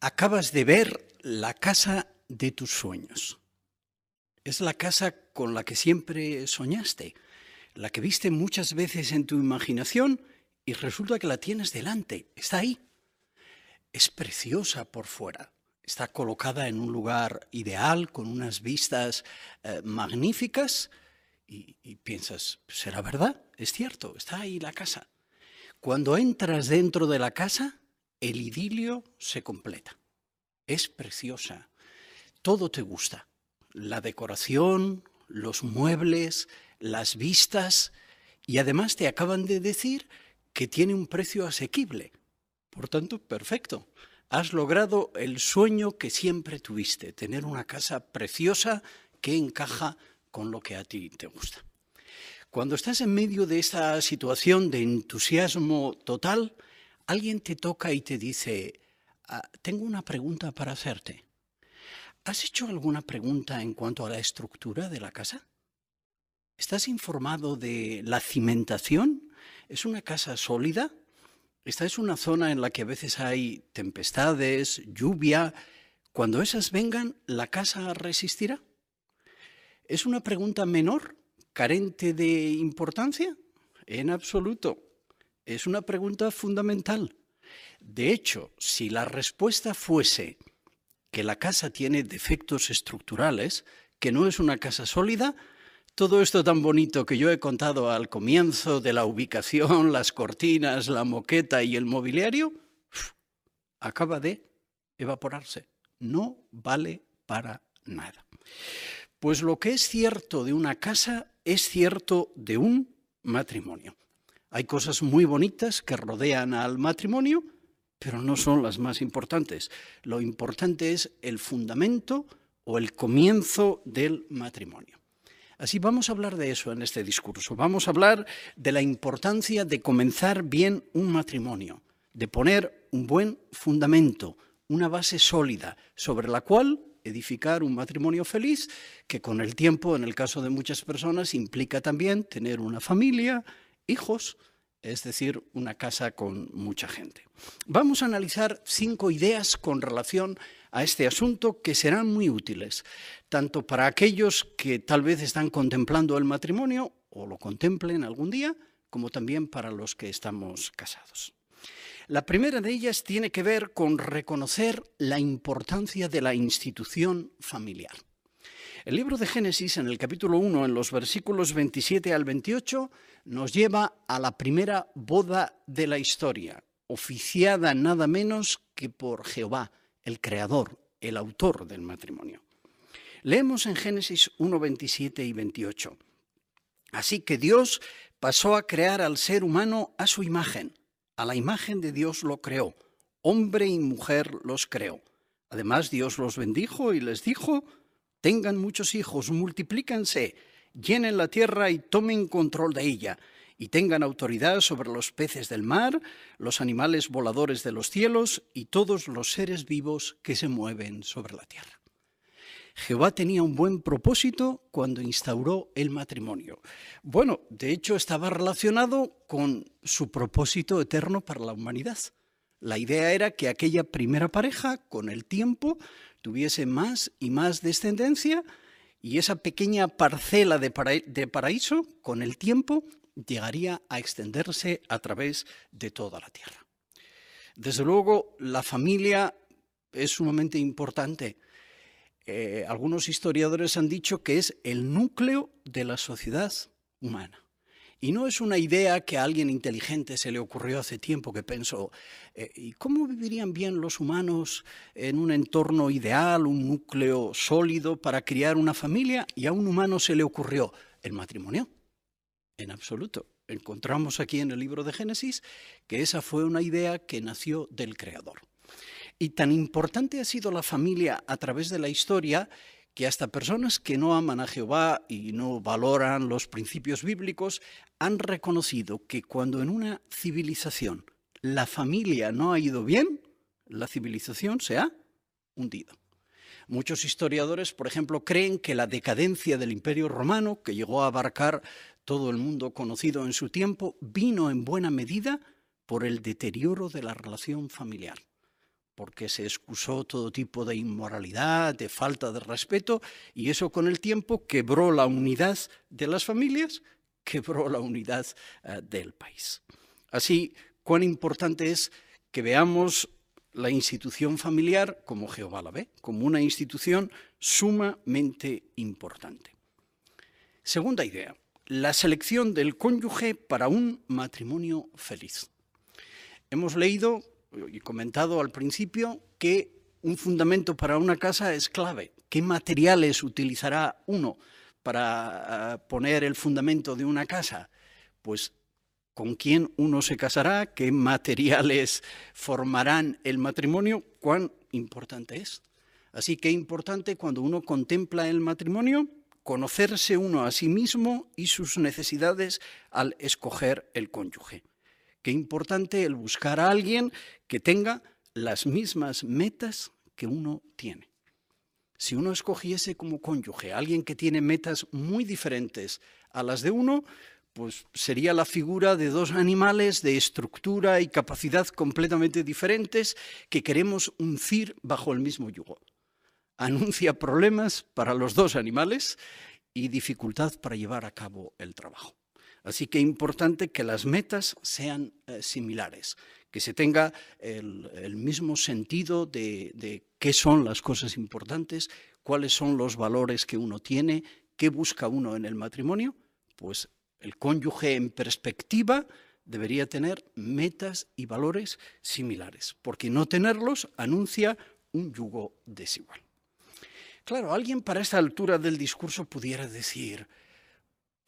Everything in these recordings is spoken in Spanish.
Acabas de ver la casa de tus sueños. Es la casa con la que siempre soñaste, la que viste muchas veces en tu imaginación y resulta que la tienes delante, está ahí. Es preciosa por fuera, está colocada en un lugar ideal, con unas vistas eh, magníficas y, y piensas, ¿será verdad? Es cierto, está ahí la casa. Cuando entras dentro de la casa, el idilio se completa. Es preciosa. Todo te gusta. La decoración, los muebles, las vistas y además te acaban de decir que tiene un precio asequible. Por tanto, perfecto. Has logrado el sueño que siempre tuviste, tener una casa preciosa que encaja con lo que a ti te gusta. Cuando estás en medio de esta situación de entusiasmo total, alguien te toca y te dice, ah, tengo una pregunta para hacerte. ¿Has hecho alguna pregunta en cuanto a la estructura de la casa? ¿Estás informado de la cimentación? ¿Es una casa sólida? Esta es una zona en la que a veces hay tempestades, lluvia. Cuando esas vengan, ¿la casa resistirá? ¿Es una pregunta menor, carente de importancia? En absoluto es una pregunta fundamental. De hecho, si la respuesta fuese que la casa tiene defectos estructurales, que no es una casa sólida, todo esto tan bonito que yo he contado al comienzo de la ubicación, las cortinas, la moqueta y el mobiliario, acaba de evaporarse. No vale para nada. Pues lo que es cierto de una casa es cierto de un matrimonio. Hay cosas muy bonitas que rodean al matrimonio, pero no son las más importantes. Lo importante es el fundamento o el comienzo del matrimonio. Así vamos a hablar de eso en este discurso. Vamos a hablar de la importancia de comenzar bien un matrimonio, de poner un buen fundamento, una base sólida sobre la cual edificar un matrimonio feliz que con el tiempo, en el caso de muchas personas, implica también tener una familia, hijos, es decir, una casa con mucha gente. Vamos a analizar cinco ideas con relación a este asunto que serán muy útiles, tanto para aquellos que tal vez están contemplando el matrimonio o lo contemplen algún día, como también para los que estamos casados. La primera de ellas tiene que ver con reconocer la importancia de la institución familiar. El libro de Génesis, en el capítulo 1, en los versículos 27 al 28, nos lleva a la primera boda de la historia, oficiada nada menos que por Jehová, el creador, el autor del matrimonio. Leemos en Génesis 1, 27 y 28. Así que Dios pasó a crear al ser humano a su imagen. A la imagen de Dios lo creó. Hombre y mujer los creó. Además Dios los bendijo y les dijo, tengan muchos hijos, multiplícanse, llenen la tierra y tomen control de ella, y tengan autoridad sobre los peces del mar, los animales voladores de los cielos y todos los seres vivos que se mueven sobre la tierra. Jehová tenía un buen propósito cuando instauró el matrimonio. Bueno, de hecho estaba relacionado con su propósito eterno para la humanidad. La idea era que aquella primera pareja, con el tiempo, tuviese más y más descendencia y esa pequeña parcela de, paraíso, con el tiempo, llegaría a extenderse a través de toda la tierra. Desde luego, la familia es sumamente importante. Eh, algunos historiadores han dicho que es el núcleo de la sociedad humana. Y no es una idea que a alguien inteligente se le ocurrió hace tiempo que pensó, eh, ¿y cómo vivirían bien los humanos en un entorno ideal, un núcleo sólido para criar una familia? Y a un humano se le ocurrió el matrimonio. En absoluto. Encontramos aquí en el libro de Génesis que esa fue una idea que nació del Creador. Y tan importante ha sido la familia a través de la historia que hasta personas que no aman a Jehová y no valoran los principios bíblicos han reconocido que cuando en una civilización la familia no ha ido bien, la civilización se ha hundido. Muchos historiadores, por ejemplo, creen que la decadencia del Imperio Romano, que llegó a abarcar todo el mundo conocido en su tiempo, vino en buena medida por el deterioro de la relación familiar. porque se excusó todo tipo de inmoralidad, de falta de respeto, y eso con el tiempo quebró la unidad de las familias, quebró la unidad eh, del país. Así, cuán importante es que veamos la institución familiar como Jehová la ve, como una institución sumamente importante. Segunda idea, la selección del cónyuge para un matrimonio feliz. Hemos leído y comentado al principio que un fundamento para una casa es clave. ¿Qué materiales utilizará uno para ah, poner el fundamento de una casa? Pues con quién uno se casará, qué materiales formarán el matrimonio, cuán importante es. Así que importante cuando uno contempla el matrimonio, conocerse uno a sí mismo y sus necesidades al escoger el cónyuge. Qué importante el buscar a alguien que tenga las mismas metas que uno tiene. Si uno escogiese como cónyuge a alguien que tiene metas muy diferentes a las de uno, pues sería la figura de dos animales de estructura y capacidad completamente diferentes que queremos uncir bajo el mismo yugo. Anuncia problemas para los dos animales y dificultad para llevar a cabo el trabajo. Así que es importante que las metas sean eh, similares, que se tenga el, mismo sentido de, de, qué son las cosas importantes, cuáles son los valores que uno tiene, qué busca uno en el matrimonio. Pues el cónyuge en perspectiva debería tener metas y valores similares, porque no tenerlos anuncia un yugo desigual. Claro, alguien para esta altura del discurso pudiera decir,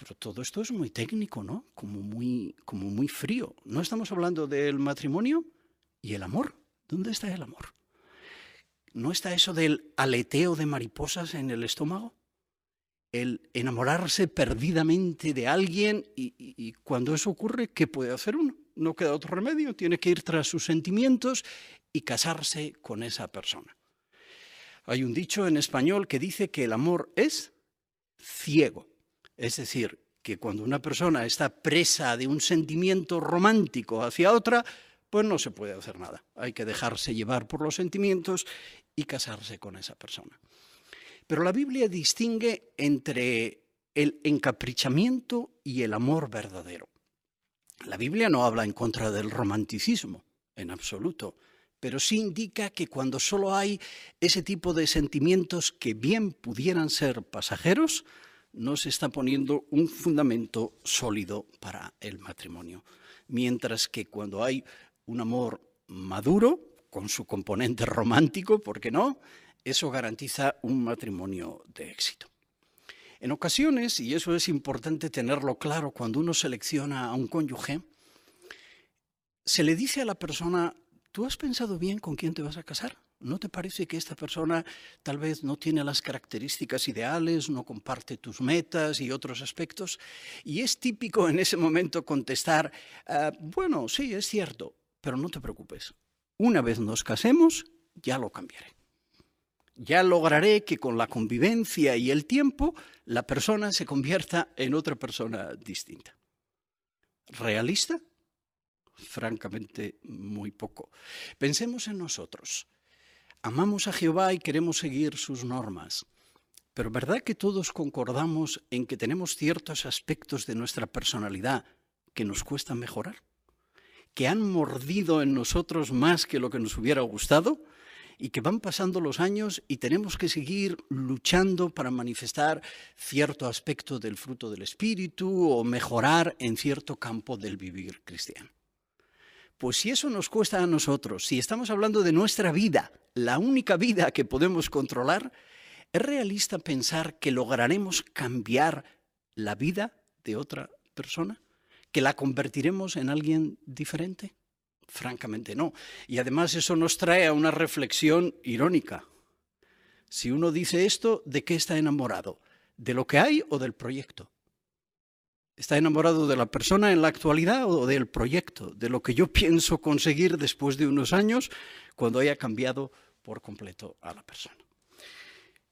pero todo esto es muy técnico, ¿no? Como muy, como muy frío. ¿No estamos hablando del matrimonio y el amor? ¿Dónde está el amor? ¿No está eso del aleteo de mariposas en el estómago? El enamorarse perdidamente de alguien y, y cuando eso ocurre, ¿qué puede hacer uno? No queda otro remedio, tiene que ir tras sus sentimientos y casarse con esa persona. Hay un dicho en español que dice que el amor es ciego. Es decir, que cuando una persona está presa de un sentimiento romántico hacia otra, pues no se puede hacer nada. Hay que dejarse llevar por los sentimientos y casarse con esa persona. Pero la Biblia distingue entre el encaprichamiento y el amor verdadero. La Biblia no habla en contra del romanticismo, en absoluto, pero sí indica que cuando solo hay ese tipo de sentimientos que bien pudieran ser pasajeros, no se está poniendo un fundamento sólido para el matrimonio. Mientras que cuando hay un amor maduro, con su componente romántico, ¿por qué no? Eso garantiza un matrimonio de éxito. En ocasiones, y eso es importante tenerlo claro cuando uno selecciona a un cónyuge, se le dice a la persona, ¿tú has pensado bien con quién te vas a casar? ¿No te parece que esta persona tal vez no tiene las características ideales, no comparte tus metas y otros aspectos? Y es típico en ese momento contestar, ah, bueno, sí, es cierto, pero no te preocupes. Una vez nos casemos, ya lo cambiaré. Ya lograré que con la convivencia y el tiempo la persona se convierta en otra persona distinta. ¿Realista? Francamente, muy poco. Pensemos en nosotros. Amamos a Jehová y queremos seguir sus normas. Pero ¿verdad que todos concordamos en que tenemos ciertos aspectos de nuestra personalidad que nos cuesta mejorar? ¿Que han mordido en nosotros más que lo que nos hubiera gustado? y que van pasando los años y tenemos que seguir luchando para manifestar cierto aspecto del fruto del Espíritu o mejorar en cierto campo del vivir cristiano. Pues si eso nos cuesta a nosotros, si estamos hablando de nuestra vida, la única vida que podemos controlar, ¿es realista pensar que lograremos cambiar la vida de otra persona? ¿Que la convertiremos en alguien diferente? Francamente no. Y además eso nos trae a una reflexión irónica. Si uno dice esto, ¿de qué está enamorado? ¿De lo que hay o del proyecto? ¿Está enamorado de la persona en la actualidad o del proyecto, de lo que yo pienso conseguir después de unos años cuando haya cambiado por completo a la persona?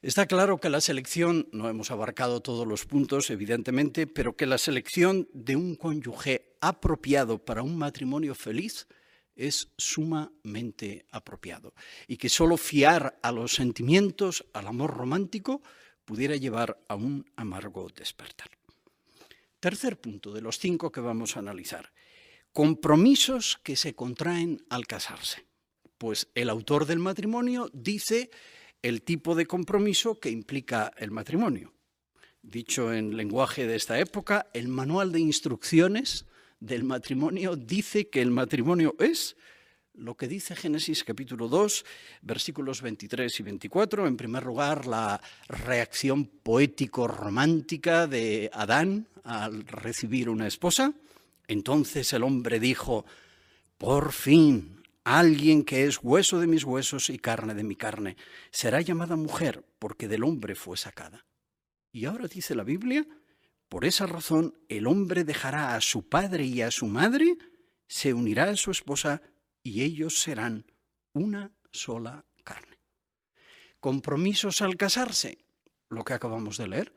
Está claro que la selección, no hemos abarcado todos los puntos, evidentemente, pero que la selección de un cónyuge apropiado para un matrimonio feliz es sumamente apropiado y que solo fiar a los sentimientos, al amor romántico, pudiera llevar a un amargo despertar. Tercer punto de los cinco que vamos a analizar. Compromisos que se contraen al casarse. Pues el autor del matrimonio dice el tipo de compromiso que implica el matrimonio. Dicho en lenguaje de esta época, el manual de instrucciones del matrimonio dice que el matrimonio es lo que dice Génesis capítulo 2, versículos 23 y 24. En primer lugar, la reacción poético-romántica de Adán al recibir una esposa. Entonces el hombre dijo, por fin, alguien que es hueso de mis huesos y carne de mi carne, será llamada mujer porque del hombre fue sacada. Y ahora dice la Biblia, por esa razón el hombre dejará a su padre y a su madre, se unirá a su esposa y ellos serán una sola carne. Compromisos al casarse, lo que acabamos de leer.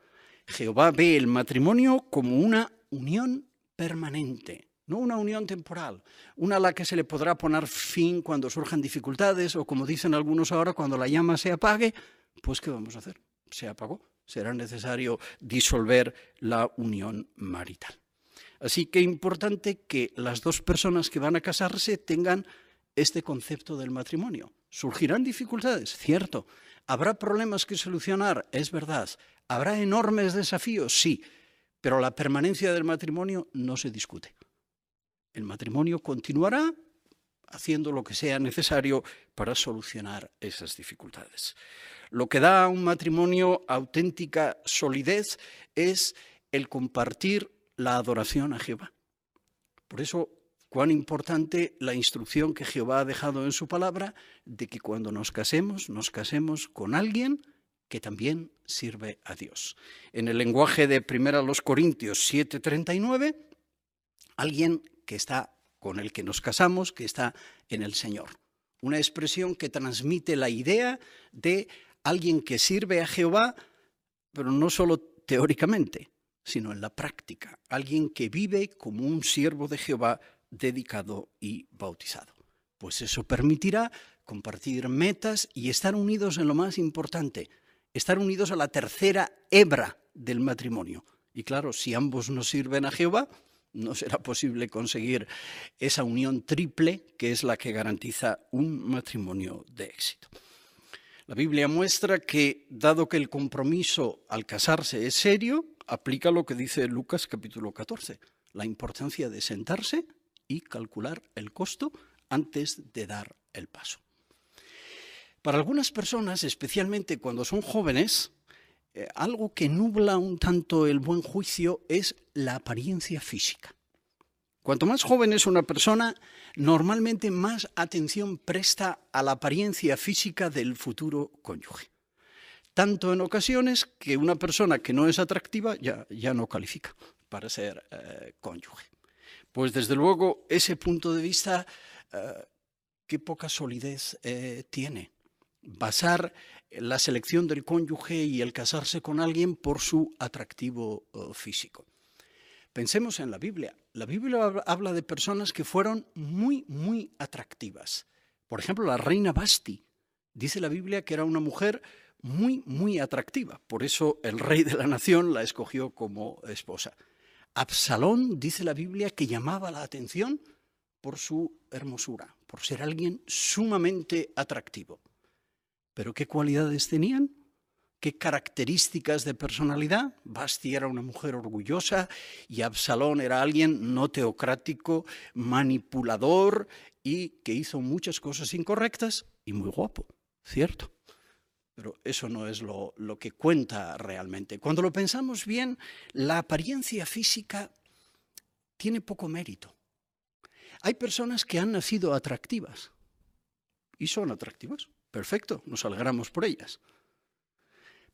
Jehová ve el matrimonio como una unión permanente, no una unión temporal, una a la que se le podrá poner fin cuando surjan dificultades o como dicen algunos ahora, cuando la llama se apague, pues ¿qué vamos a hacer? Se apagó, será necesario disolver la unión marital. Así que es importante que las dos personas que van a casarse tengan este concepto del matrimonio. ¿Surgirán dificultades? Cierto. ¿Habrá problemas que solucionar? Es verdad. ¿Habrá enormes desafíos? Sí. Pero la permanencia del matrimonio no se discute. El matrimonio continuará haciendo lo que sea necesario para solucionar esas dificultades. Lo que da a un matrimonio auténtica solidez es el compartir la adoración a Jehová. Por eso, cuán importante la instrucción que Jehová ha dejado en su palabra de que cuando nos casemos, nos casemos con alguien que también sirve a Dios. En el lenguaje de 1 Corintios 7:39, alguien que está con el que nos casamos, que está en el Señor. Una expresión que transmite la idea de alguien que sirve a Jehová, pero no solo teóricamente, sino en la práctica, alguien que vive como un siervo de Jehová dedicado y bautizado. Pues eso permitirá compartir metas y estar unidos en lo más importante, estar unidos a la tercera hebra del matrimonio. Y claro, si ambos nos sirven a Jehová, no será posible conseguir esa unión triple que es la que garantiza un matrimonio de éxito. La Biblia muestra que, dado que el compromiso al casarse es serio, aplica lo que dice Lucas capítulo 14, la importancia de sentarse y calcular el costo antes de dar el paso. Para algunas personas, especialmente cuando son jóvenes, eh, algo que nubla un tanto el buen juicio es la apariencia física. Cuanto más joven es una persona, normalmente más atención presta a la apariencia física del futuro cónyuge tanto en ocasiones que una persona que no es atractiva ya, ya no califica para ser eh, cónyuge. Pues desde luego ese punto de vista, eh, qué poca solidez eh, tiene. Basar la selección del cónyuge y el casarse con alguien por su atractivo físico. Pensemos en la Biblia. La Biblia habla de personas que fueron muy, muy atractivas. Por ejemplo, la reina Basti. Dice la Biblia que era una mujer muy, muy atractiva. Por eso el rey de la nación la escogió como esposa. Absalón, dice la Biblia, que llamaba la atención por su hermosura, por ser alguien sumamente atractivo. ¿Pero qué cualidades tenían? ¿Qué características de personalidad? Basti era una mujer orgullosa y Absalón era alguien no teocrático, manipulador y que hizo muchas cosas incorrectas y muy guapo, ¿cierto? Pero eso no es lo, que cuenta realmente. Cuando lo pensamos bien, la apariencia física tiene poco mérito. Hay personas que han nacido atractivas y son atractivas. Perfecto, nos alegramos por ellas.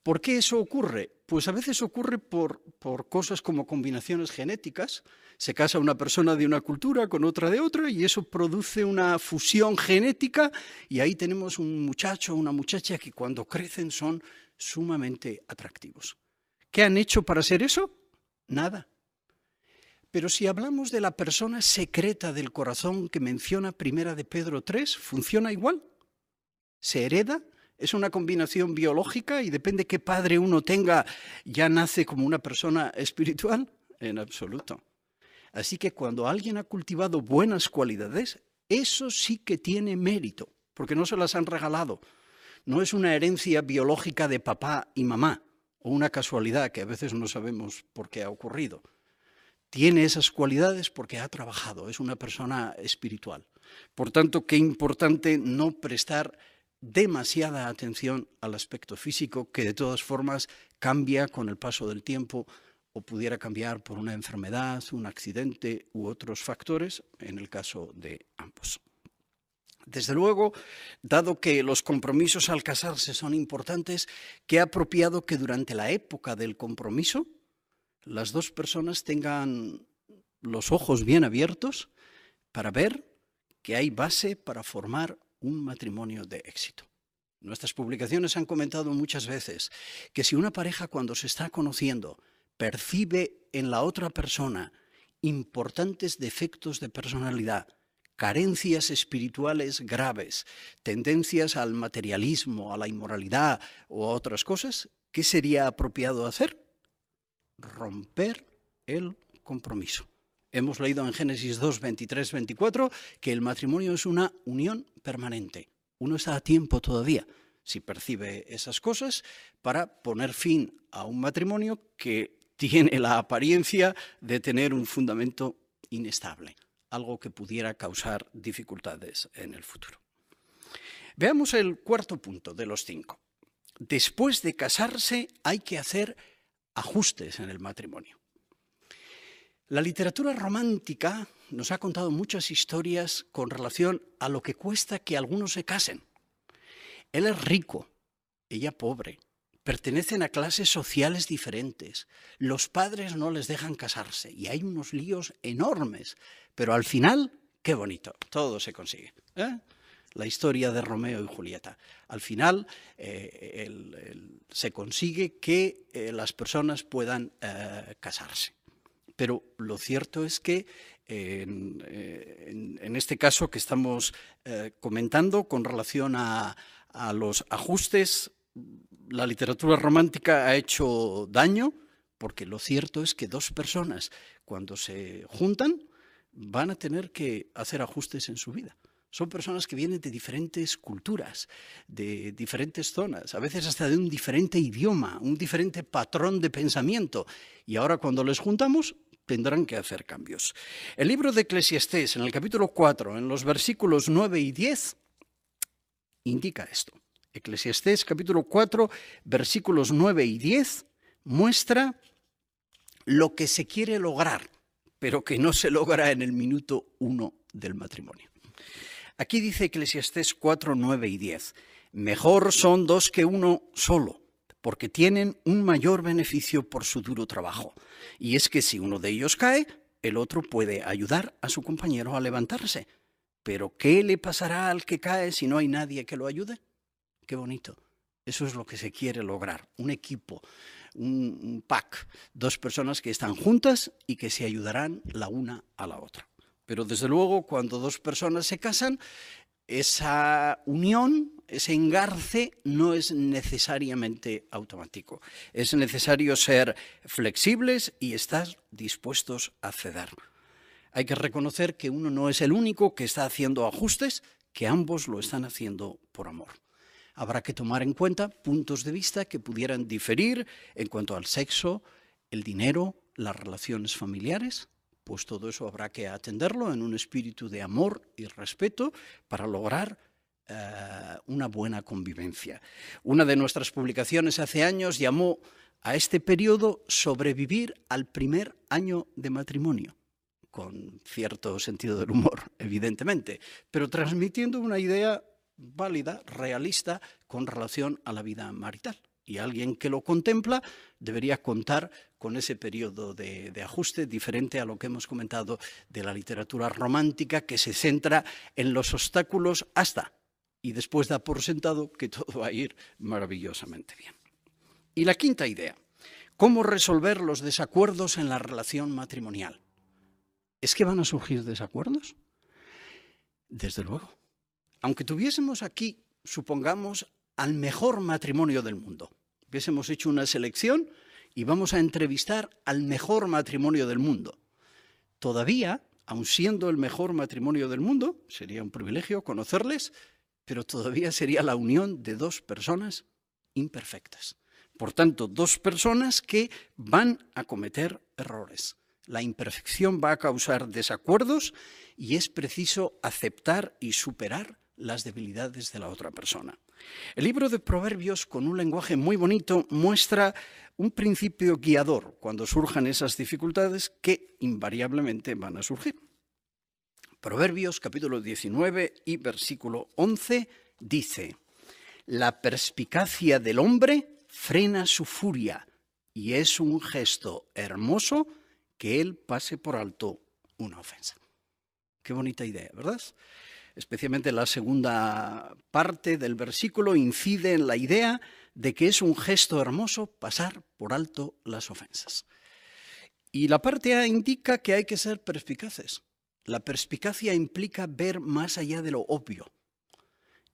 ¿Por qué eso ocurre? Pues a veces ocurre por, por, cosas como combinaciones genéticas. Se casa una persona de una cultura con otra de otra y eso produce una fusión genética y ahí tenemos un muchacho o una muchacha que cuando crecen son sumamente atractivos. ¿Qué han hecho para ser eso? Nada. Pero si hablamos de la persona secreta del corazón que menciona Primera de Pedro 3, ¿funciona igual? ¿Se hereda? ¿Es una combinación biológica y depende qué padre uno tenga, ya nace como una persona espiritual? En absoluto. Así que cuando alguien ha cultivado buenas cualidades, eso sí que tiene mérito, porque no se las han regalado. No es una herencia biológica de papá y mamá, o una casualidad que a veces no sabemos por qué ha ocurrido. Tiene esas cualidades porque ha trabajado, es una persona espiritual. Por tanto, qué importante no prestar demasiada atención al aspecto físico, que de todas formas cambia con el paso del tiempo o pudiera cambiar por una enfermedad, un accidente u otros factores, en el caso de ambos. Desde luego, dado que los compromisos al casarse son importantes, qué apropiado que durante la época del compromiso las dos personas tengan los ojos bien abiertos para ver que hay base para formar un matrimonio de éxito. Nuestras publicaciones han comentado muchas veces que si una pareja cuando se está conociendo percibe en la otra persona importantes defectos de personalidad, carencias espirituales graves, tendencias al materialismo, a la inmoralidad o a otras cosas, ¿qué sería apropiado hacer? Romper el compromiso. Hemos leído en Génesis 2, 23, 24 que el matrimonio es una unión permanente. Uno está a tiempo todavía, si percibe esas cosas, para poner fin a un matrimonio que tiene la apariencia de tener un fundamento inestable algo que pudiera causar dificultades en el futuro. Veamos el cuarto punto de los cinco. Después de casarse hay que hacer ajustes en el matrimonio. La literatura romántica nos ha contado muchas historias con relación a lo que cuesta que algunos se casen. Él es rico, ella pobre, pertenecen a clases sociales diferentes, los padres no les dejan casarse y hay unos líos enormes pero al final, qué bonito, todo se consigue. ¿eh? La historia de Romeo y Julieta. Al final eh, se consigue que eh, las personas puedan casarse. Pero lo cierto es que en, este caso que estamos comentando con relación a, a los ajustes, la literatura romántica ha hecho daño porque lo cierto es que dos personas cuando se juntan van a tener que hacer ajustes en su vida. Son personas que vienen de diferentes culturas, de diferentes zonas, a veces hasta de un diferente idioma, un diferente patrón de pensamiento. Y ahora cuando les juntamos, tendrán que hacer cambios. El libro de Eclesiastés, en el capítulo 4, en los versículos 9 y 10, indica esto. Eclesiastés capítulo 4, versículos 9 y 10, muestra lo que se quiere lograr pero que no se logra en el minuto uno del matrimonio. Aquí dice Eclesiastés 4, 9 y 10, mejor son dos que uno solo, porque tienen un mayor beneficio por su duro trabajo. Y es que si uno de ellos cae, el otro puede ayudar a su compañero a levantarse. Pero ¿qué le pasará al que cae si no hay nadie que lo ayude? Qué bonito. Eso es lo que se quiere lograr, un equipo, un, pack, dos personas que están juntas y que se ayudarán la una a la otra. Pero desde luego, cuando dos personas se casan, esa unión, ese engarce no es necesariamente automático. Es necesario ser flexibles y estar dispuestos a ceder. Hay que reconocer que uno no es el único que está haciendo ajustes, que ambos lo están haciendo por amor habrá que tomar en cuenta puntos de vista que pudieran diferir en cuanto al sexo, el dinero, las relaciones familiares, pues todo eso habrá que atenderlo en un espíritu de amor y respeto para lograr eh, una buena convivencia. Una de nuestras publicaciones hace años llamó a este periodo sobrevivir al primer año de matrimonio con cierto sentido del humor, evidentemente, pero transmitiendo una idea válida, realista, con relación a la vida marital. Y alguien que lo contempla debería contar con ese periodo de, ajuste diferente a lo que hemos comentado de la literatura romántica que se centra en los obstáculos hasta y después da por sentado que todo va a ir maravillosamente bien. Y la quinta idea, cómo resolver los desacuerdos en la relación matrimonial. ¿Es que van a surgir desacuerdos? Desde luego. Aunque tuviésemos aquí, supongamos, al mejor matrimonio del mundo, hubiésemos hecho una selección y vamos a entrevistar al mejor matrimonio del mundo. Todavía, aun siendo el mejor matrimonio del mundo, sería un privilegio conocerles, pero todavía sería la unión de dos personas imperfectas. Por tanto, dos personas que van a cometer errores. La imperfección va a causar desacuerdos y es preciso aceptar y superar las debilidades de la otra persona. El libro de Proverbios, con un lenguaje muy bonito, muestra un principio guiador cuando surjan esas dificultades que invariablemente van a surgir. Proverbios capítulo 19 y versículo 11 dice, La perspicacia del hombre frena su furia y es un gesto hermoso que él pase por alto una ofensa. Qué bonita idea, ¿verdad? Especialmente la segunda parte del versículo incide en la idea de que es un gesto hermoso pasar por alto las ofensas. Y la parte A indica que hay que ser perspicaces. La perspicacia implica ver más allá de lo obvio.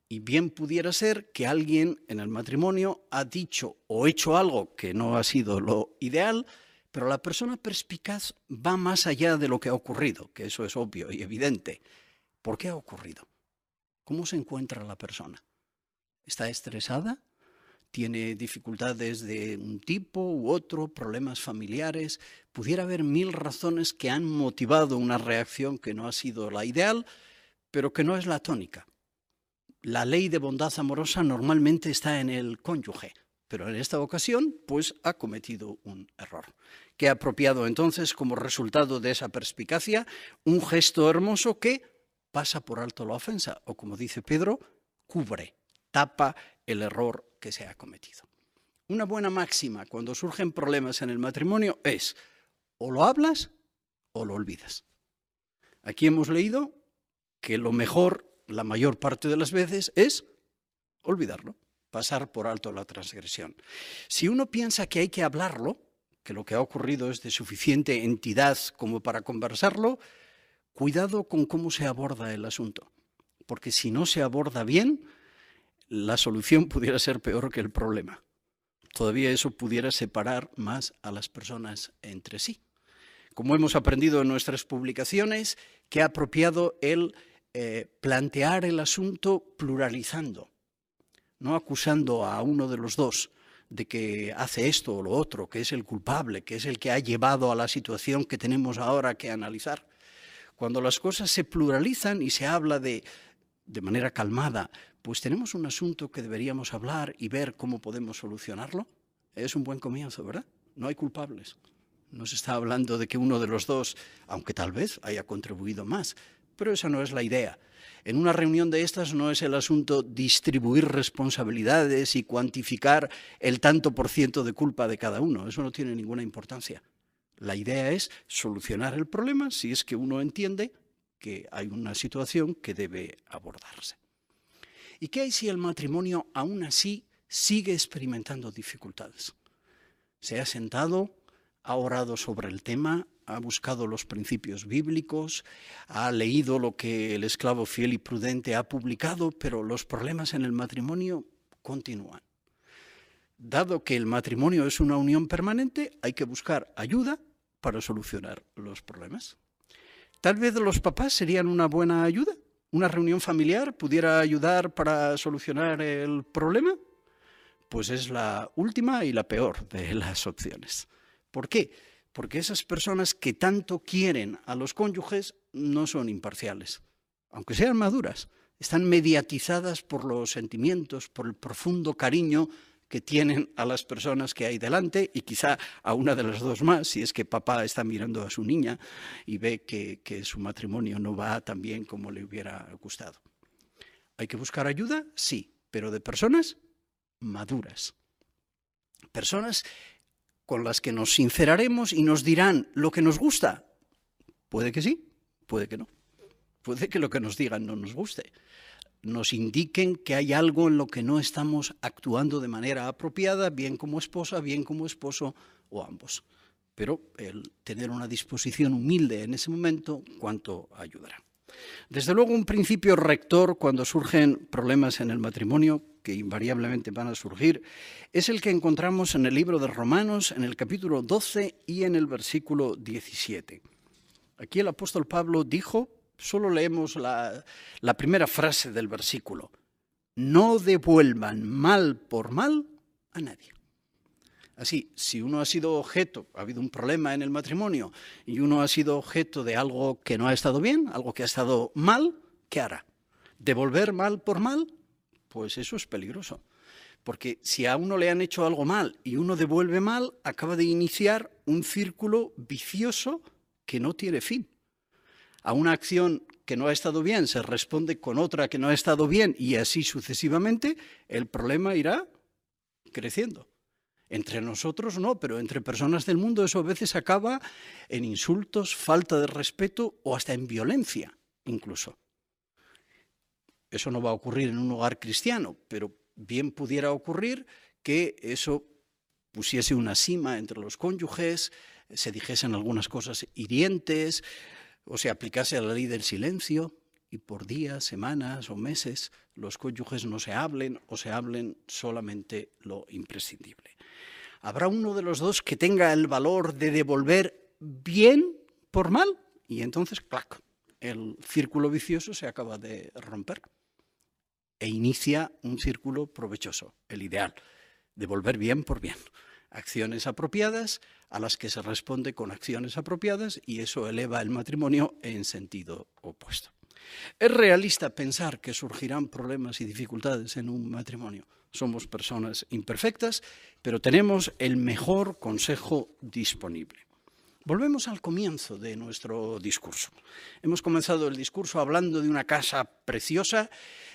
Y bien pudiera ser que alguien en el matrimonio ha dicho o hecho algo que no ha sido lo ideal, pero la persona perspicaz va más allá de lo que ha ocurrido, que eso es obvio y evidente. ¿Por qué ha ocurrido? ¿Cómo se encuentra la persona? ¿Está estresada? ¿Tiene dificultades de un tipo u otro, problemas familiares? Pudiera haber mil razones que han motivado una reacción que no ha sido la ideal, pero que no es la tónica. La ley de bondad amorosa normalmente está en el cónyuge, pero en esta ocasión, pues ha cometido un error. Qué apropiado entonces, como resultado de esa perspicacia, un gesto hermoso que pasa por alto la ofensa, o como dice Pedro, cubre, tapa el error que se ha cometido. Una buena máxima cuando surgen problemas en el matrimonio es o lo hablas o lo olvidas. Aquí hemos leído que lo mejor, la mayor parte de las veces, es olvidarlo pasar por alto la transgresión. Si uno piensa que hay que hablarlo, que lo que ha ocurrido es de suficiente entidad como para conversarlo, cuidado con cómo se aborda el asunto, porque si no se aborda bien, la solución pudiera ser peor que el problema. Todavía eso pudiera separar más a las personas entre sí. Como hemos aprendido en nuestras publicaciones, que ha apropiado el eh, plantear el asunto pluralizando no acusando a uno de los dos de que hace esto o lo otro, que es el culpable, que es el que ha llevado a la situación que tenemos ahora que analizar. Cuando las cosas se pluralizan y se habla de, de manera calmada, pues tenemos un asunto que deberíamos hablar y ver cómo podemos solucionarlo. Es un buen comienzo, ¿verdad? No hay culpables. No se está hablando de que uno de los dos, aunque tal vez haya contribuido más, pero esa no es la idea. En una reunión de estas no es el asunto distribuir responsabilidades y cuantificar el tanto por ciento de culpa de cada uno. Eso no tiene ninguna importancia. La idea es solucionar el problema si es que uno entiende que hay una situación que debe abordarse. ¿Y qué hay si el matrimonio aún así sigue experimentando dificultades? Se ha sentado, ha orado sobre el tema, ha buscado los principios bíblicos, ha leído lo que el esclavo fiel y prudente ha publicado, pero los problemas en el matrimonio continúan. Dado que el matrimonio es una unión permanente, hay que buscar ayuda para solucionar los problemas. Tal vez los papás serían una buena ayuda. ¿Una reunión familiar pudiera ayudar para solucionar el problema? Pues es la última y la peor de las opciones. ¿Por qué? porque esas personas que tanto quieren a los cónyuges no son imparciales, aunque sean maduras, están mediatizadas por los sentimientos, por el profundo cariño que tienen a las personas que hay delante y quizá a una de las dos más, si es que papá está mirando a su niña y ve que, que su matrimonio no va tan bien como le hubiera gustado. ¿Hay que buscar ayuda? Sí, pero de personas maduras. Personas con las que nos sinceraremos y nos dirán lo que nos gusta. Puede que sí, puede que no. Puede que lo que nos digan no nos guste. Nos indiquen que hay algo en lo que no estamos actuando de manera apropiada, bien como esposa, bien como esposo o ambos. pero el tener una disposición humilde en ese momento, cuánto ayudará. Desde luego, un principio rector cuando surgen problemas en el matrimonio, que invariablemente van a surgir, es el que encontramos en el libro de Romanos, en el capítulo 12 y en el versículo 17. Aquí el apóstol Pablo dijo, solo leemos la, la primera frase del versículo, no devuelvan mal por mal a nadie. Así, si uno ha sido objeto, ha habido un problema en el matrimonio y uno ha sido objeto de algo que no ha estado bien, algo que ha estado mal, ¿qué hará? ¿Devolver mal por mal? Pues eso es peligroso. Porque si a uno le han hecho algo mal y uno devuelve mal, acaba de iniciar un círculo vicioso que no tiene fin. A una acción que no ha estado bien se responde con otra que no ha estado bien y así sucesivamente, el problema irá creciendo. Entre nosotros no, pero entre personas del mundo eso a veces acaba en insultos, falta de respeto o hasta en violencia incluso. Eso no va a ocurrir en un hogar cristiano, pero bien pudiera ocurrir que eso pusiese una cima entre los cónyuges, se dijesen algunas cosas hirientes o se aplicase la ley del silencio y por días, semanas o meses los cónyuges no se hablen o se hablen solamente lo imprescindible. Habrá uno de los dos que tenga el valor de devolver bien por mal y entonces, clac, el círculo vicioso se acaba de romper e inicia un círculo provechoso, el ideal, devolver bien por bien. Acciones apropiadas a las que se responde con acciones apropiadas y eso eleva el matrimonio en sentido opuesto. Es realista pensar que surgirán problemas y dificultades en un matrimonio. Somos personas imperfectas, pero tenemos el mejor consejo disponible. Volvemos al comienzo de nuestro discurso. Hemos comenzado el discurso hablando de una casa preciosa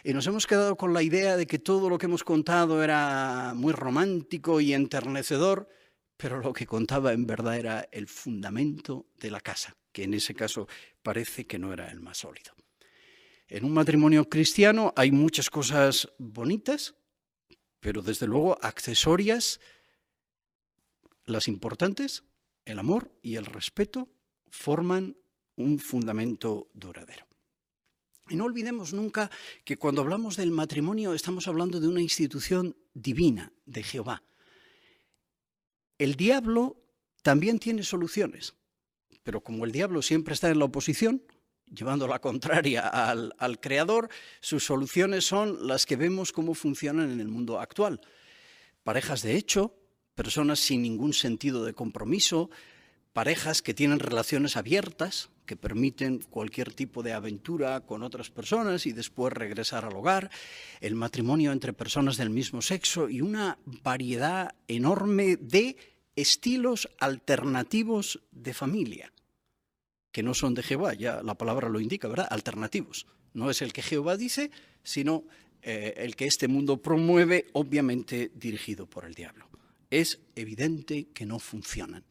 y nos hemos quedado con la idea de que todo lo que hemos contado era muy romántico y enternecedor, pero lo que contaba en verdad era el fundamento de la casa, que en ese caso parece que no era el más sólido. En un matrimonio cristiano hay muchas cosas bonitas, pero desde luego accesorias, las importantes, el amor y el respeto, forman un fundamento duradero. Y no olvidemos nunca que cuando hablamos del matrimonio estamos hablando de una institución divina, de Jehová. El diablo también tiene soluciones, pero como el diablo siempre está en la oposición, llevando la contraria al, al, creador, sus soluciones son las que vemos cómo funcionan en el mundo actual. Parejas de hecho, personas sin ningún sentido de compromiso, parejas que tienen relaciones abiertas, que permiten cualquier tipo de aventura con otras personas y después regresar al hogar, el matrimonio entre personas del mismo sexo y una variedad enorme de estilos alternativos de familia que no son de Jehová, ya la palabra lo indica, ¿verdad? Alternativos. No es el que Jehová dice, sino eh, el que este mundo promueve, obviamente dirigido por el diablo. Es evidente que no funcionan.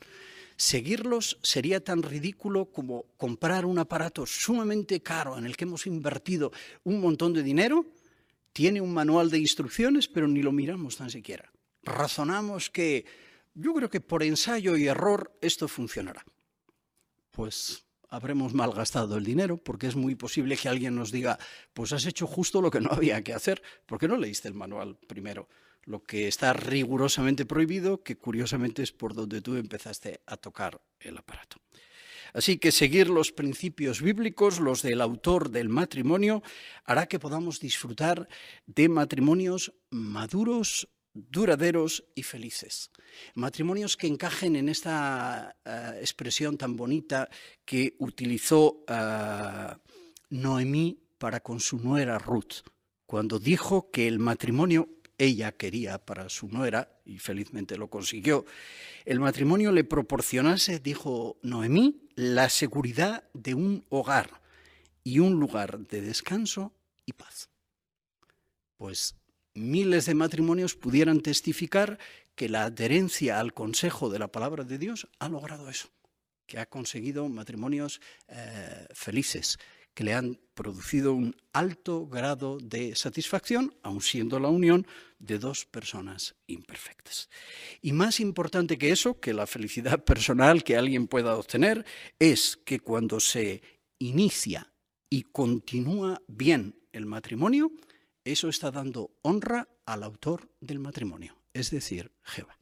Seguirlos sería tan ridículo como comprar un aparato sumamente caro en el que hemos invertido un montón de dinero, tiene un manual de instrucciones, pero ni lo miramos tan siquiera. Razonamos que yo creo que por ensayo y error esto funcionará. Pues habremos malgastado el dinero, porque es muy posible que alguien nos diga, pues has hecho justo lo que no había que hacer, porque no leíste el manual primero. Lo que está rigurosamente prohibido, que curiosamente es por donde tú empezaste a tocar el aparato. Así que seguir los principios bíblicos, los del autor del matrimonio, hará que podamos disfrutar de matrimonios maduros, duraderos y felices. Matrimonios que encajen en esta uh, expresión tan bonita que utilizó uh, Noemí para con su nuera Ruth, cuando dijo que el matrimonio ella quería para su nuera, y felizmente lo consiguió, el matrimonio le proporcionase, dijo Noemí, la seguridad de un hogar y un lugar de descanso y paz. Pues miles de matrimonios pudieran testificar que la adherencia al consejo de la palabra de Dios ha logrado eso, que ha conseguido matrimonios eh, felices, que le han producido un alto grado de satisfacción, aun siendo la unión de dos personas imperfectas. Y más importante que eso, que la felicidad personal que alguien pueda obtener, es que cuando se inicia y continúa bien el matrimonio, eso está dando honra al autor del matrimonio, es decir, Jehová.